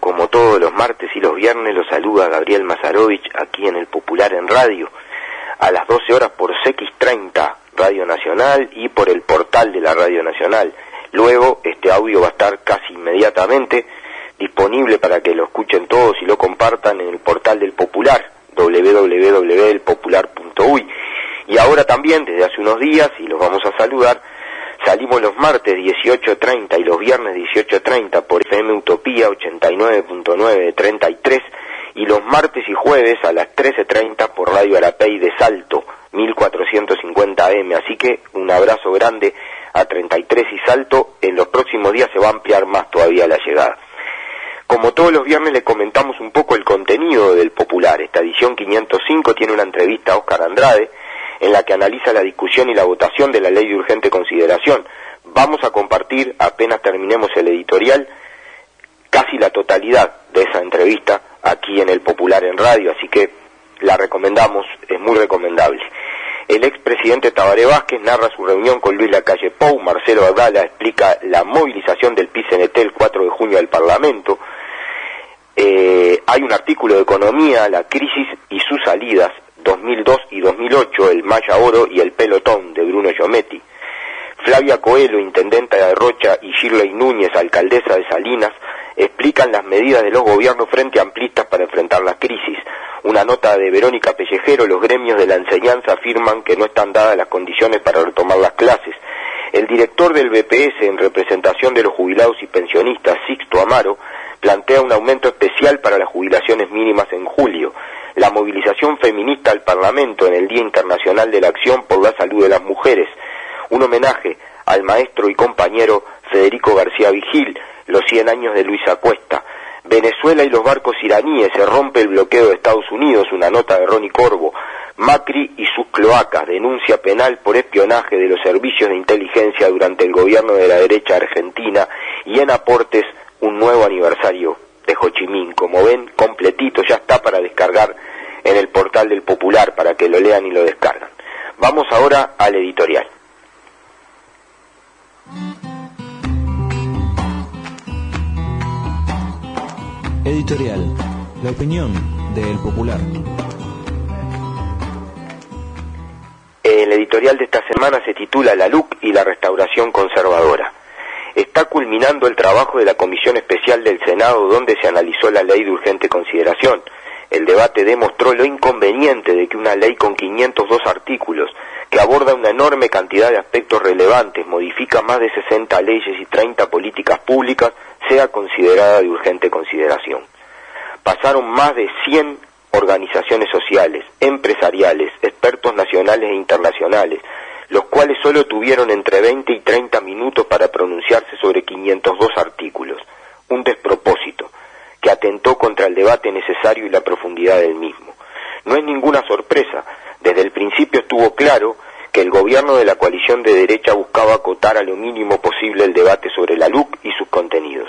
Como todos los martes y los viernes los saluda Gabriel Mazarovich aquí en el Popular en Radio, a las 12 horas por CX30 Radio Nacional y por el portal de la Radio Nacional. Luego este audio va a estar casi inmediatamente disponible para que lo escuchen todos y lo compartan en el portal del Popular, www.elpopular.uy. Y ahora también, desde hace unos días, y los vamos a saludar, Salimos los martes 18.30 y los viernes 18.30 por FM Utopía 89.9 33 y los martes y jueves a las 13.30 por Radio Arapey de Salto 1450 AM. Así que un abrazo grande a 33 y Salto. En los próximos días se va a ampliar más todavía la llegada. Como todos los viernes le comentamos un poco el contenido del Popular. Esta edición 505 tiene una entrevista a Oscar Andrade en la que analiza la discusión y la votación de la ley de urgente consideración. Vamos a compartir, apenas terminemos el editorial, casi la totalidad de esa entrevista aquí en el Popular en Radio, así que la recomendamos, es muy recomendable. El expresidente Tabaré Vázquez narra su reunión con Luis Lacalle Pou, Marcelo Abdala explica la movilización del PICNT el 4 de junio del Parlamento, eh, hay un artículo de economía, la crisis y sus salidas, 2002 y 2008, el Maya Oro y el Pelotón de Bruno Giometti. Flavia Coelho, intendenta de Rocha, y Shirley Núñez, alcaldesa de Salinas, explican las medidas de los gobiernos frente amplistas para enfrentar la crisis. Una nota de Verónica Pellejero, los gremios de la enseñanza afirman que no están dadas las condiciones para retomar las clases. El director del BPS, en representación de los jubilados y pensionistas, Sixto Amaro, plantea un aumento especial para las jubilaciones mínimas en julio la movilización feminista al Parlamento en el Día Internacional de la Acción por la Salud de las Mujeres, un homenaje al maestro y compañero Federico García Vigil, los 100 años de Luisa Cuesta, Venezuela y los barcos iraníes, se rompe el bloqueo de Estados Unidos, una nota de Ronnie Corvo, Macri y sus cloacas, denuncia penal por espionaje de los servicios de inteligencia durante el gobierno de la derecha argentina y en aportes un nuevo aniversario de Ho Chi Minh. Como ven, completito, ya está para descargar en el portal del Popular para que lo lean y lo descargan. Vamos ahora al editorial. Editorial. La opinión del Popular. El editorial de esta semana se titula La LUC y la restauración conservadora. Está culminando el trabajo de la Comisión Especial del Senado donde se analizó la ley de urgente consideración. El debate demostró lo inconveniente de que una ley con 502 artículos, que aborda una enorme cantidad de aspectos relevantes, modifica más de 60 leyes y 30 políticas públicas, sea considerada de urgente consideración. Pasaron más de 100 organizaciones sociales, empresariales, expertos nacionales e internacionales, los cuales solo tuvieron entre 20 y 30 minutos para pronunciarse sobre 502 artículos, un despropósito que atentó contra el debate necesario y la profundidad del mismo. No es ninguna sorpresa, desde el principio estuvo claro que el gobierno de la coalición de derecha buscaba acotar a lo mínimo posible el debate sobre la LUC y sus contenidos.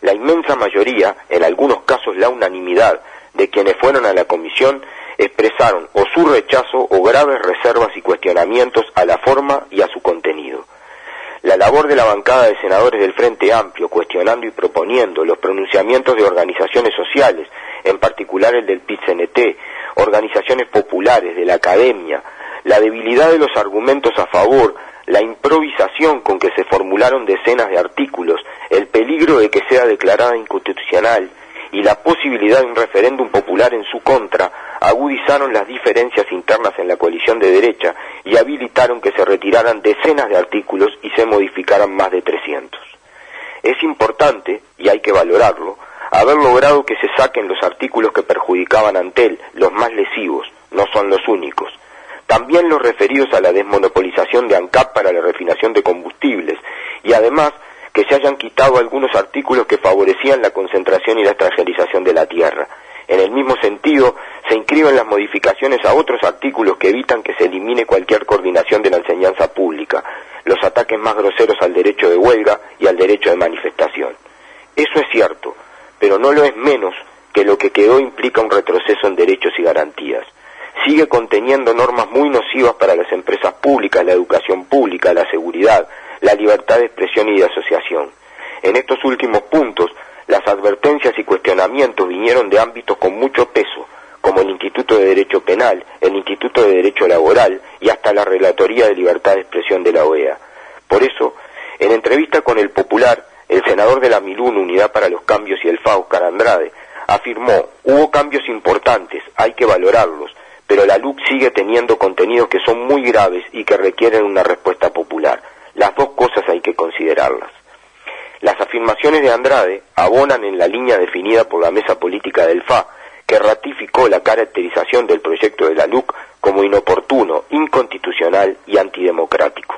La inmensa mayoría, en algunos casos la unanimidad, de quienes fueron a la comisión expresaron o su rechazo o graves reservas y cuestionamientos a la forma y a su contenido. La labor de la bancada de senadores del Frente Amplio, cuestionando y proponiendo los pronunciamientos de organizaciones sociales, en particular el del PIT-CNT, organizaciones populares, de la academia, la debilidad de los argumentos a favor, la improvisación con que se formularon decenas de artículos, el peligro de que sea declarada inconstitucional y la posibilidad de un referéndum popular en su contra agudizaron las diferencias internas en la coalición de derecha y habilitaron que se retiraran decenas de artículos y se modificaran más de 300. Es importante, y hay que valorarlo, haber logrado que se saquen los artículos que perjudicaban ante él, los más lesivos, no son los únicos. También los referidos a la desmonopolización de ANCAP para la refinación de combustibles y además que se hayan quitado algunos artículos que favorecían la concentración y la extranjerización de la tierra. En el mismo sentido, se inscriben las modificaciones a otros artículos que evitan que se elimine cualquier coordinación de la enseñanza pública, los ataques más groseros al derecho de huelga y al derecho de manifestación. Eso es cierto, pero no lo es menos que lo que quedó implica un retroceso en derechos y garantías. Sigue conteniendo normas muy nocivas para las empresas públicas, la educación pública, la seguridad, la libertad de expresión y de asociación. En estos últimos puntos, las advertencias y cuestionamientos vinieron de ámbitos con mucho peso, como el Instituto de Derecho Penal, el Instituto de Derecho Laboral y hasta la Relatoría de Libertad de Expresión de la OEA. Por eso, en entrevista con el Popular, el senador de la Milún, Unidad para los Cambios y el FA, Oscar Andrade, afirmó, hubo cambios importantes, hay que valorarlos, pero la LUC sigue teniendo contenidos que son muy graves y que requieren una respuesta popular. Las dos cosas hay que considerarlas. Las afirmaciones de Andrade abonan en la línea definida por la mesa política del FA, que ratificó la caracterización del proyecto de la LUC como inoportuno, inconstitucional y antidemocrático.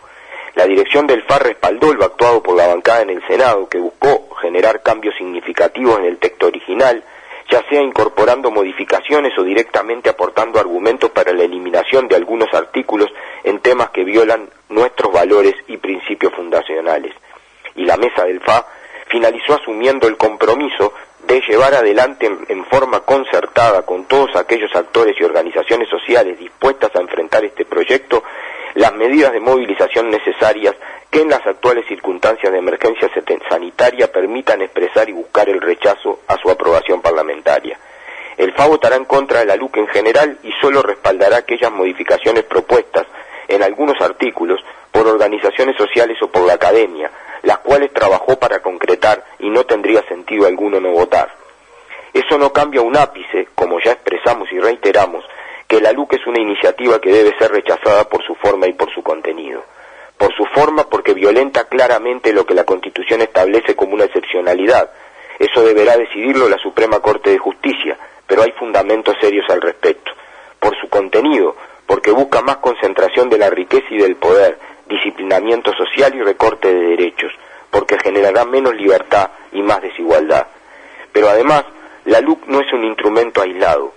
La dirección del FA respaldó lo actuado por la bancada en el Senado, que buscó generar cambios significativos en el texto original, ya sea incorporando modificaciones o directamente aportando argumentos para la eliminación de algunos artículos en temas que violan nuestros valores y principios fundacionales. Y la mesa del FA finalizó asumiendo el compromiso de llevar adelante en, forma concertada con todos aquellos actores y organizaciones sociales dispuestas a enfrentar este proyecto las medidas de movilización necesarias que en las actuales circunstancias de emergencia sanitaria permitan expresar y buscar el rechazo a su aprobación parlamentaria. El FA votará en contra de la LUC en general y solo respaldará aquellas modificaciones propuestas en algunos artículos por organizaciones sociales o por la academia, las cuales trabajó para concretar y no tendría sentido alguno no votar. Eso no cambia un ápice, como ya expresamos y reiteramos, que la LUC es una iniciativa que debe ser rechazada por su forma y por su contenido. Por su forma porque violenta claramente lo que la Constitución establece como una excepcionalidad. Eso deberá decidirlo la Suprema Corte de Justicia, pero hay fundamentos serios al respecto. Por su contenido, porque busca más concentración de la riqueza y del poder, disciplinamiento social y recorte de derechos, porque generará menos libertad y más desigualdad. Pero además, la LUC no es un instrumento aislado,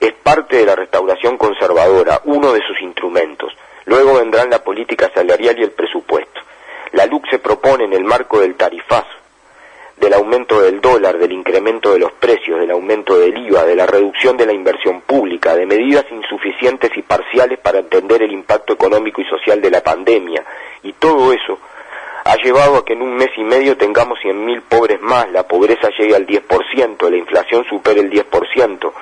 es parte de la restauración conservadora, uno de sus instrumentos. Luego vendrán la política salarial y el presupuesto. La LUC se propone en el marco del tarifazo, del aumento del dólar, del incremento de los precios, del aumento del IVA, de la reducción de la inversión pública, de medidas insuficientes y parciales para entender el impacto económico y social de la pandemia. Y todo eso ha llevado a que en un mes y medio tengamos 100.000 pobres más, la pobreza llegue al 10%, la inflación supere el 10%,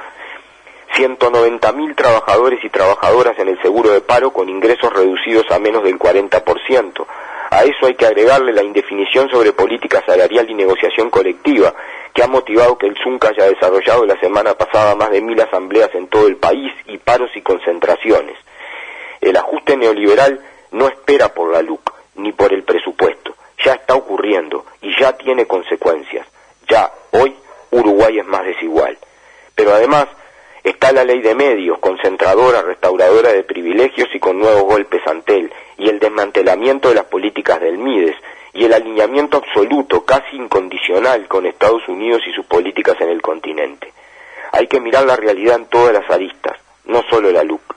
190.000 trabajadores y trabajadoras en el seguro de paro con ingresos reducidos a menos del 40%, a eso hay que agregarle la indefinición sobre política salarial y negociación colectiva, que ha motivado que el ZUNCA haya desarrollado la semana pasada más de mil asambleas en todo el país y paros y concentraciones. El ajuste neoliberal no espera por la LUC ni por el presupuesto. Ya está ocurriendo y ya tiene consecuencias. Ya hoy Uruguay es más desigual. Pero además Está la ley de medios, concentradora, restauradora de privilegios y con nuevos golpes ante él, y el desmantelamiento de las políticas del Mides, y el alineamiento absoluto, casi incondicional, con Estados Unidos y sus políticas en el continente. Hay que mirar la realidad en todas las aristas, no solo la LUC.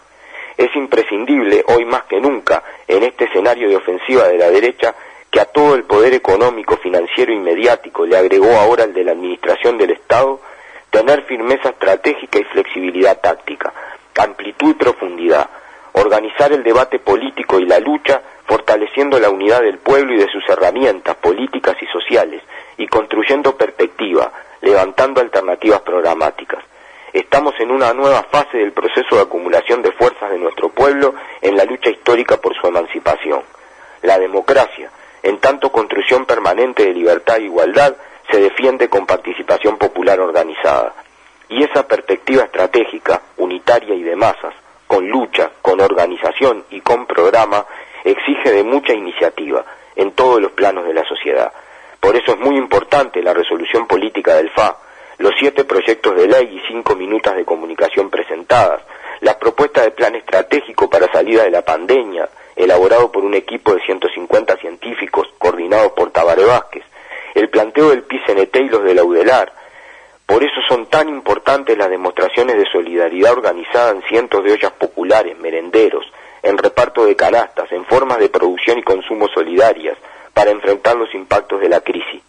Es imprescindible, hoy más que nunca, en este escenario de ofensiva de la derecha, que a todo el poder económico, financiero y mediático le agregó ahora el de la administración del Estado, tener firmeza estratégica y flexibilidad táctica, amplitud y profundidad, organizar el debate político y la lucha fortaleciendo la unidad del pueblo y de sus herramientas políticas y sociales y construyendo perspectiva, levantando alternativas programáticas. Estamos en una nueva fase del proceso de acumulación de fuerzas de nuestro pueblo en la lucha histórica por su emancipación. La democracia, en tanto construcción permanente de libertad e igualdad, se defiende con participación popular organizada. Y esa perspectiva estratégica, unitaria y de masas, con lucha, con organización y con programa, exige de mucha iniciativa en todos los planos de la sociedad. Por eso es muy importante la resolución política del FA, los siete proyectos de ley y cinco minutos de comunicación presentadas, la propuesta de plan estratégico para salida de la pandemia, elaborado por un equipo de 150 científicos coordinados por Tabaré Vázquez, el planteo del PICNT y los de la UDELAR. Por eso son tan importantes las demostraciones de solidaridad organizada en cientos de ollas populares, merenderos, en reparto de canastas, en formas de producción y consumo solidarias, para enfrentar los impactos de la crisis.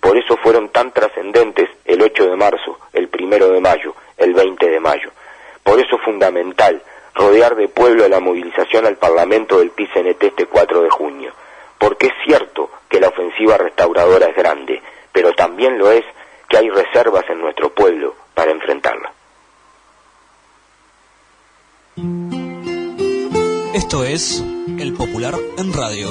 Por eso fueron tan trascendentes el 8 de marzo, el 1 de mayo, el 20 de mayo. Por eso es fundamental rodear de pueblo la movilización al Parlamento del PICNT este 4 de junio. Porque es cierto que la ofensiva restauradora es grande, pero también lo es que hay reservas en nuestro pueblo para enfrentarla. Esto es El Popular en Radio.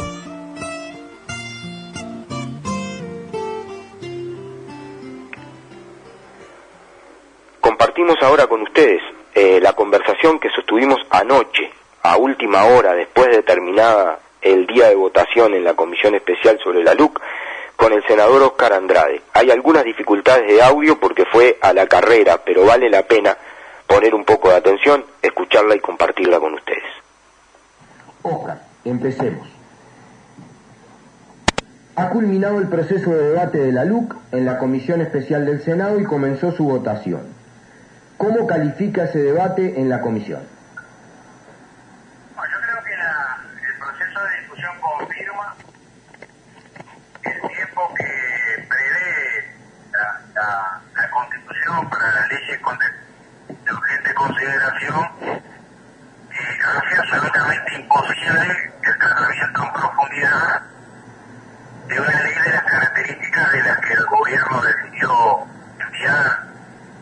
Compartimos ahora con ustedes eh, la conversación que sostuvimos anoche, a última hora, después de terminada el día de votación en la Comisión Especial sobre la LUC, con el senador Oscar Andrade. Hay algunas dificultades de audio porque fue a la carrera, pero vale la pena poner un poco de atención, escucharla y compartirla con ustedes. Oscar, empecemos. Ha culminado el proceso de debate de la LUC en la Comisión Especial del Senado y comenzó su votación. ¿Cómo califica ese debate en la comisión? yo creo que el proceso de discusión confirma el tiempo que prevé la, constitución para las leyes de urgente consideración y hace absolutamente imposible el tratamiento en profundidad de una ley de las características de las que el gobierno decidió enviar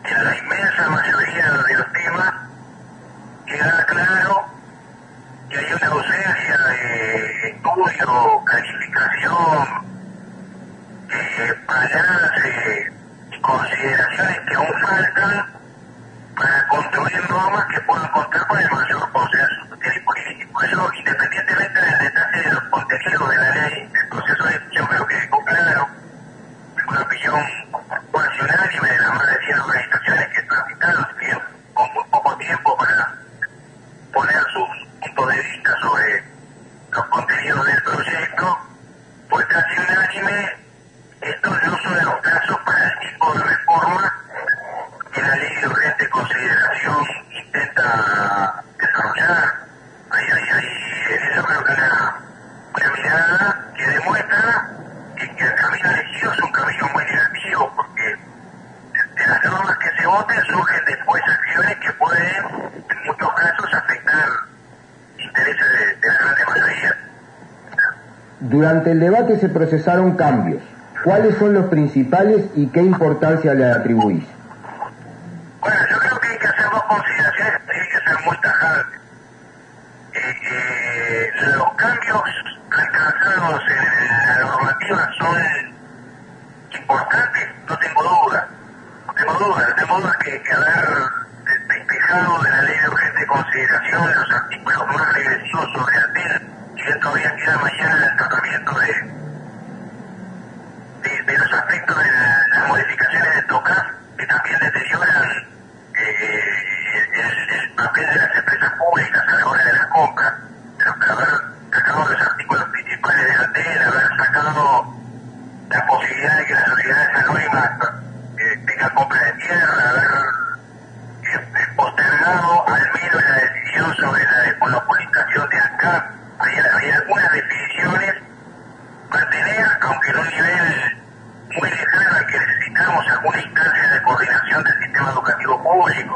en la inmensa mayoría de los temas queda claro que hay una ausencia de estudio, calificación, eh, balance y consideraciones que aún faltan normas que puedan contar con el mayor consenso y político. Eso, independientemente del detalle de los contenidos de la ley, el proceso de yo creo que quedó claro, una opinión unánime de las más de 100 organizaciones que transitaron con muy poco tiempo para poner sus puntos de vista sobre los contenidos del proyecto, fue casi unánime. Estos no son los casos para el tipo de reforma que la ley de urgente consideración intenta Ahí, ahí, ahí, eso creo que una, una mirada que demuestra que, que el camino elegido es un camino muy negativo, porque de las normas que se voten surgen después acciones que pueden, en muchos casos, afectar intereses de, de la grande mayoría. Durante el debate se procesaron cambios. ¿Cuáles son los principales y qué importancia le atribuís? Importantes, no tengo duda. No tengo duda, no tengo duda que, que haber despejado de la ley de urgente consideración los artículos más regresivos sobre ATEL, y bien todavía queda mañana el tratamiento de, de, los aspectos de la- las modificaciones de TOCAF, que también deterioran eh, el, el papel de las empresas públicas a la hora de las compras, en un nivel muy lejano al que necesitamos alguna instancia de coordinación del sistema educativo público.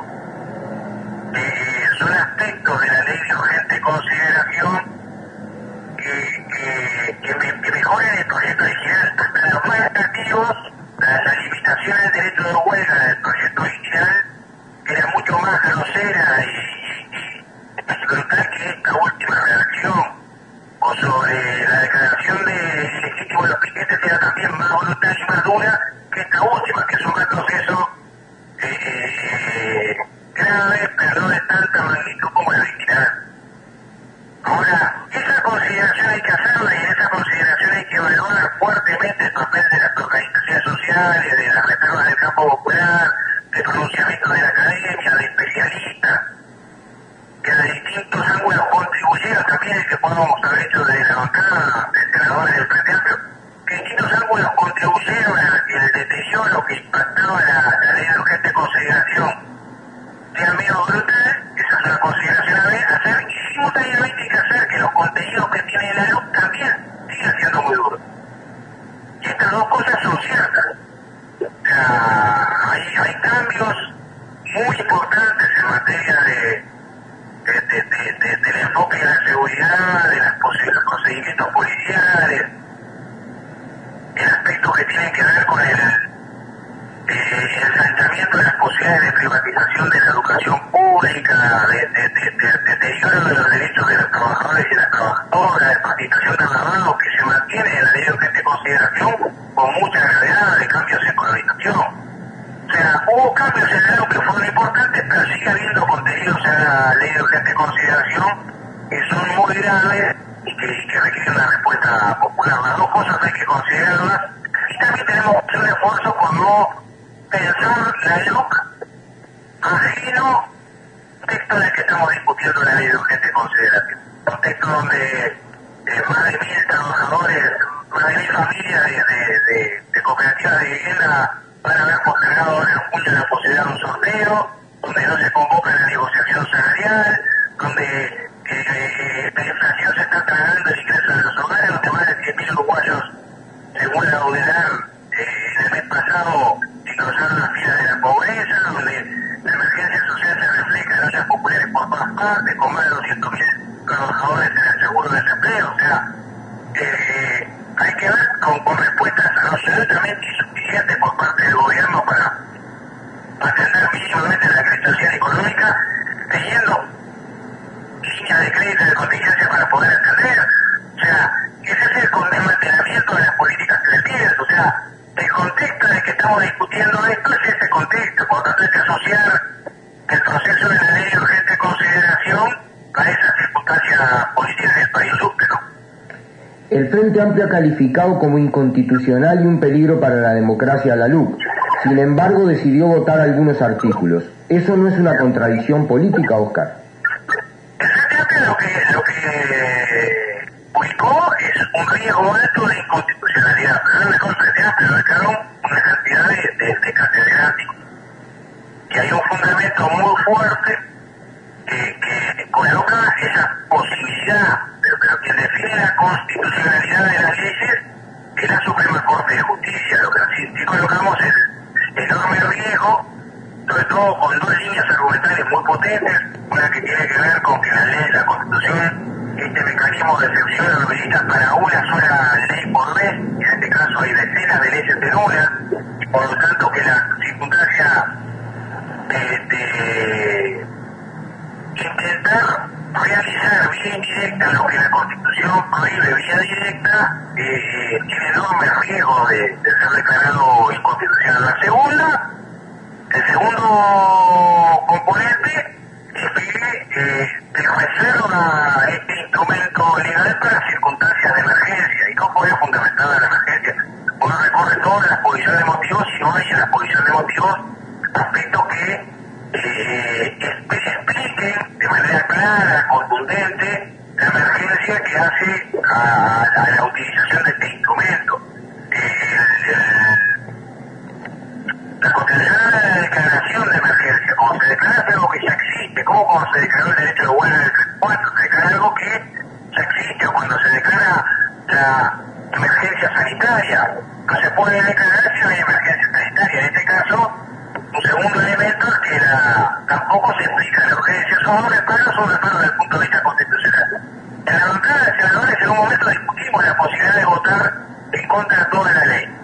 Que distintos ángulos contribuyeron a que el deterioro que impactaba la, la ley de urgente consideración sea menos brutal, esa es una consideración a ver, hacer, y simultáneamente hay que hacer que los contenidos que tiene la luz también sigan siendo muy duros. Y estas dos cosas son ciertas. O hay, hay cambios muy importantes en materia de, de, de, de- de- del enfoque de la seguridad, de los procedimientos policiales, aspectos que tienen que ver con el, eh, el de las posibilidades de privatización de la educación pública, de, de, de- de- deterioro de los derechos de los trabajadores y las trabajadoras, de participación de lavado que se mantiene en la ley de consideración con mucha gravedad de cambios en colonización. O sea, hubo cambios en la que fueron importantes, pero sigue habiendo contenidos en la ley de urgente consideración que son muy graves y que, y que requieren una respuesta popular. Las dos cosas hay que considerarlas y también tenemos que hacer un esfuerzo por no pensar la LUC ajeno al contexto en el que estamos discutiendo la ley de urgente consideración. Contexto donde eh, más de mil trabajadores, más de mil familias de, de, de, de cooperativas de vivienda van a haber postergado ahora en junio la posibilidad de un sorteo, donde no se convoca la negociación salarial, donde eh, inflación se está tragando el ingreso de los hogares, donde más de 100.000 uruguayos, según la UDELAR, eh, el mes pasado cruzaron las filas de la pobreza, donde la emergencia social se refleja en ollas populares por todas partes, con más de 200.000 trabajadores en el seguro de desempleo. O sea, eh, hay que ver con, con respuestas absolutamente insuficientes por parte del gobierno para atender mínimamente la crisis social y económica, teniendo líneas de crédito de contingencia para poder atender. O sea, ese es el con- desmantelamiento de las políticas crecientes. O sea, el contexto en el que estamos discutiendo esto es ese contexto. Por lo tanto, hay que asociar el proceso de la ley de urgente consideración a esas circunstancias políticas del país lupe, ¿no? El Frente Amplio ha calificado como inconstitucional y un peligro para la democracia a la LUC. Sin embargo, decidió votar algunos artículos. ¿Eso no es una contradicción política, Oscar? Es un riesgo alto de inconstitucionalidad. Pero el mejor Frente Amplio declaró una cantidad de, de, de catedráticos. Y hay un fundamento muy fuerte que, que coloca esa posibilidad, pero, pero quien define la constitucionalidad de las leyes es la Suprema Corte de Justicia. Lo que sí, sí colocamos es enorme riesgo, sobre todo con dos líneas argumentales muy potentes, una que tiene que ver con que la ley, la Constitución, este mecanismo de excepción lo habilita para una sola ley por vez, en este caso hay decenas de leyes en una, por lo tanto que la circunstancia de, de intentar realizar vía indirecta lo que la Constitución prohíbe vía directa eh, tiene enorme riesgo de, de ser declarado inconstitucional. La segunda, el segundo componente es que eh, se reserva este instrumento legal para circunstancias de emergencia y no puede fundamentar la emergencia. Uno recorre todas las posiciones de motivos y no hay las posiciones de motivos aspectos que eh, expl- expliquen de manera clara, contundente, la emergencia que hace a, a la utilización de este instrumento. Existe, como cuando se declaró el derecho de huelga del 34, se declara algo que ya existe, o cuando se declara la emergencia sanitaria, no se puede declarar si no hay emergencia sanitaria. En este caso, un segundo elemento es que la, tampoco se explica la urgencia, son dos reparos, son reparos desde el punto de vista constitucional. En la bancada de senadores en un momento discutimos la posibilidad de votar en contra de toda la ley.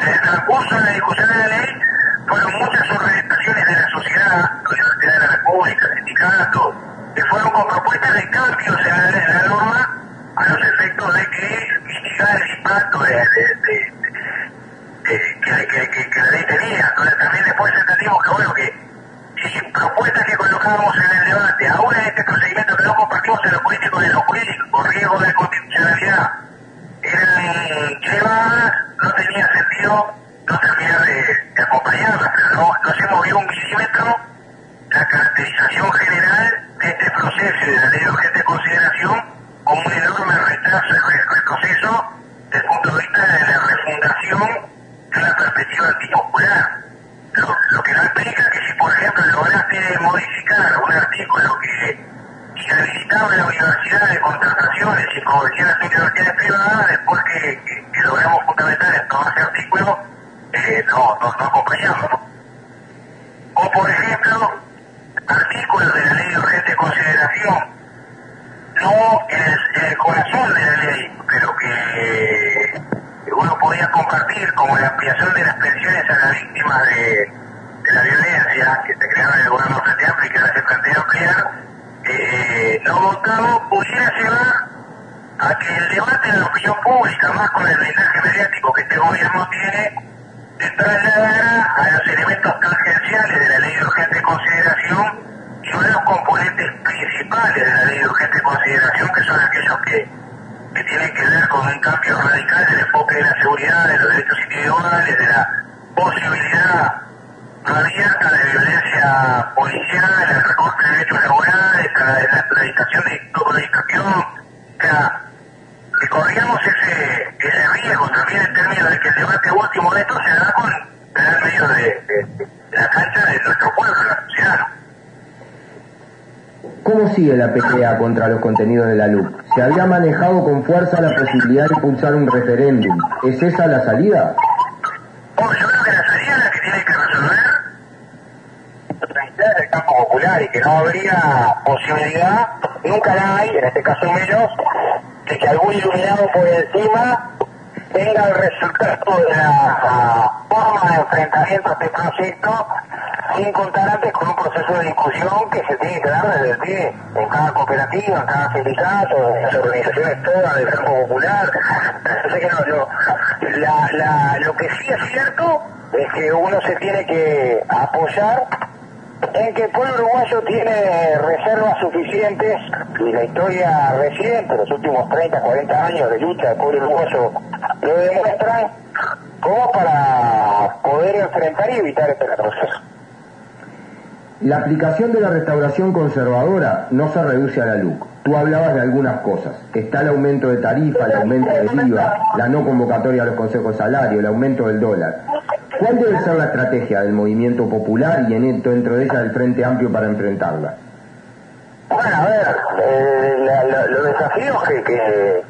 En el transcurso de la discusión de la ley fueron muchas organizaciones de la sociedad, De que fueron con propuestas de cambios en la, en la norma a los efectos de que mitigar el impacto de, de- de- de- que, la ley tenía. Entonces también después entendimos que bueno que si propuestas que colocábamos en el debate, aún en este procedimiento que no compartimos en lo político y en lo jurídico, por riesgo de constitucionalidad, eran llevadas, podido no terminar de, de acompañarla, pero no, no se movió un milímetro la caracterización general de este proceso y de la ley de urgente consideración como un enorme retraso y retroceso desde el punto de vista de la refundación de una perspectiva antipopular. Lo, lo que no implica que si, por ejemplo, lograste modificar un artículo que inhabilitaba la universidad de contrataciones y favorecía las universidades privadas, después que, que, que logramos fundamentar en todo ese artículo, eh, no, no, no acompañamos. O, por ejemplo, artículos de la ley de urgente consideración, no en el, en el corazón de la ley, pero que, uno podía compartir, como la ampliación de las pensiones a las víctimas de, la violencia que se crearon en el gobierno Frente Amplio y que ahora se plantea ampliar, eh, no votado pudiera llevar a que el debate en la opinión pública, más con el blindaje mediático que este gobierno tiene, se trasladara a los elementos tangenciales de la ley de urgente consideración y uno de los componentes principales de la ley de urgente consideración, que son aquellos que, que tienen que ver con un cambio radical del enfoque de la seguridad, de los derechos individuales, de la posibilidad abierta de violencia policial, el recorte de derechos laborales, la, la erradicación de intoxicación, o sea, que corríamos ese, ese riesgo también en términos de que el debate último de esto se da con en medio de, de, de, la cancha de nuestro pueblo. ¿Cómo sigue la pelea contra los contenidos de la LUC? Se había manejado con fuerza la posibilidad de impulsar un referéndum. ¿Es esa la salida? Oh, yo creo que la salida la que tiene que tranquilidad del campo popular y que no habría posibilidad, nunca la hay, en este caso menos, de que algún iluminado por encima tenga el resultado de la forma de enfrentamiento a este proyecto sin contar antes con un proceso de discusión que se tiene que dar desde el pie en cada cooperativa, en cada sindicato, en las organizaciones todas del campo popular. Entonces que no, yo, la, la, lo que sí es cierto es que uno se tiene que apoyar en que el pueblo uruguayo tiene reservas suficientes y la historia reciente, los últimos 30, 40 años de lucha del pueblo uruguayo lo demuestran como para poder enfrentar y evitar este retroceso. La aplicación de la restauración conservadora no se reduce a la LUC. Tú hablabas de algunas cosas. Está el aumento de tarifa, el aumento del IVA, la no convocatoria a los consejos de salario, el aumento del dólar. ¿Cuál debe ser la estrategia del movimiento popular y en esto, dentro de ella del Frente Amplio para enfrentarla? Bueno, a ver, eh, los desafíos que, que,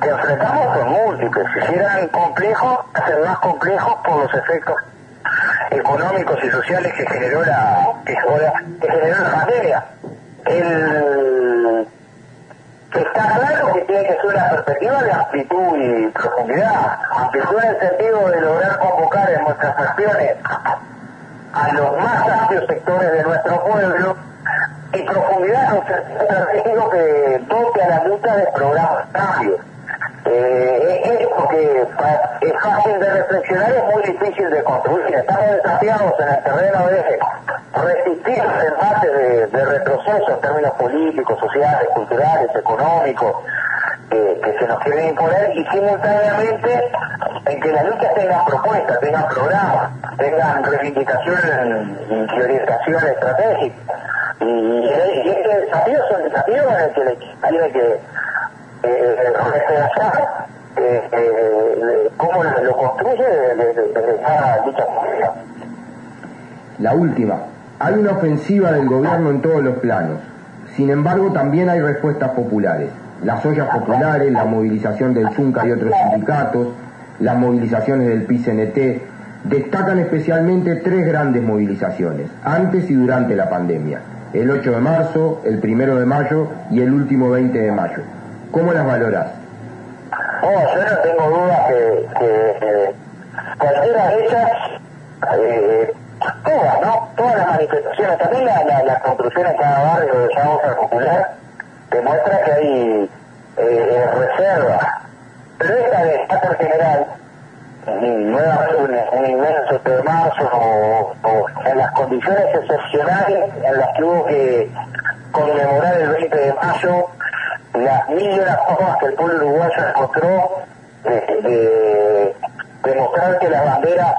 que, enfrentamos son múltiples. Si eran complejos, ser más complejos por los efectos económicos y sociales que generó la que, que generó la pandemia. El, está claro que tiene que ser una perspectiva de amplitud y profundidad. Amplitud en el sentido de lograr convocar en nuestras acciones a los más amplios sectores de nuestro pueblo y profundidad en un sentido que dote a la lucha de programas cambios. Eh, es porque es fácil de reflexionar es muy difícil de construir. Estamos desafiados en el terreno de resistir los embates de, de retroceso en términos políticos, sociales, culturales, económicos, que se nos quieren imponer y simultáneamente en que las luchas tengan propuestas, tengan programas, tengan reivindicaciones y orientación estratégica. Y, y este desafío es un desafío en el que tiene que cómo lo construye desde política. La última. Hay una ofensiva del gobierno en todos los planos. Sin embargo, también hay respuestas populares. Las ollas populares, la movilización del ZUNCA y otros sindicatos, las movilizaciones del PICNT, destacan especialmente tres grandes movilizaciones, antes y durante la pandemia. El 8 de marzo, el 1 de mayo y el último 20 de mayo. ¿Cómo las valoras? Oh, yo no tengo duda que, que eh, cualquiera de ellas, eh, todas, ¿no? Todas las manifestaciones, también la, la, la construcción en cada barrio de esa hoja popular, demuestra que hay eh, reserva. Pero esta de carácter general, nuevamente un, un inmenso de marzo o, o en las condiciones excepcionales en las que hubo que conmemorar el 20 de mayo las mil y formas que el pueblo uruguayo encontró de, de, que las banderas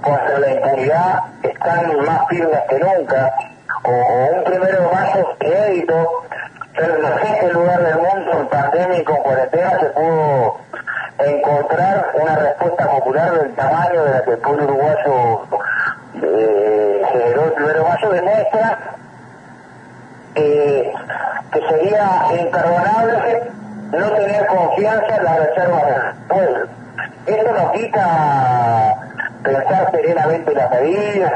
contra la impunidad están más firmes que nunca, o, un primero de mayo inédito, pero en este lugar del mundo, en pandemia y con cuarentena, se pudo encontrar una respuesta popular del tamaño de la que el pueblo uruguayo eh, generó el primero de mayo, demuestra eh, que sería imperdonable no tener confianza en las reservas del pueblo. Esto nos quita pensar serenamente las medidas,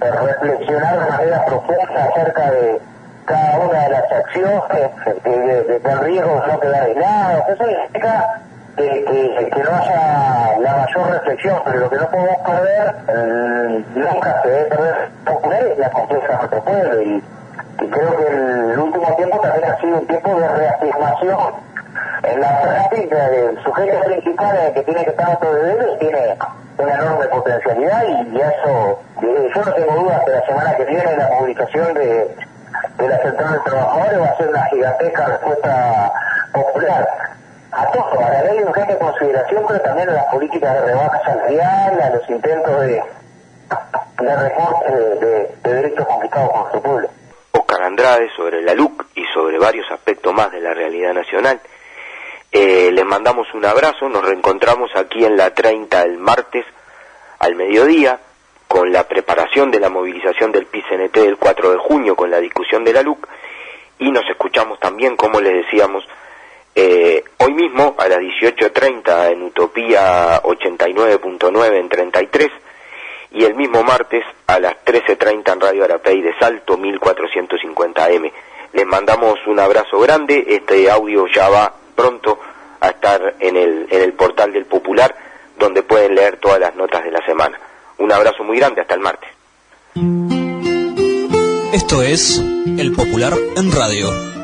reflexionar de manera profunda acerca de cada una de las acciones, de, de, de, riesgo no quedar aislado. Eso significa que, no haya la mayor reflexión, pero lo que no podemos perder, eh, nunca se debe perder, la confianza de nuestro pueblo. Y, y creo que el último tiempo también ha sido un tiempo de reafirmación en la práctica del sujeto principal que tiene que estar él tiene una enorme potencialidad y, eso, yo no tengo dudas que la semana que viene la publicación de, de la Central de Trabajadores va a ser una gigantesca respuesta popular a todo, a la ley de urgente consideración, pero también a las políticas de rebaja salarial, a los intentos de, de de, de, derechos conquistados por nuestro pueblo. Andrade sobre la LUC y sobre varios aspectos más de la realidad nacional. Eh, les mandamos un abrazo, nos reencontramos aquí en la 30 el martes al mediodía con la preparación de la movilización del PCNT del 4 de junio con la discusión de la LUC y nos escuchamos también, como les decíamos, eh, hoy mismo a las 18.30 en Utopía 89.9 en 33 y el mismo martes a las 13.30 en Radio Arapey de Salto 1450M. Les mandamos un abrazo grande, este audio ya va pronto a estar en el, en el portal del Popular, donde pueden leer todas las notas de la semana. Un abrazo muy grande, hasta el martes. Esto es El Popular en Radio.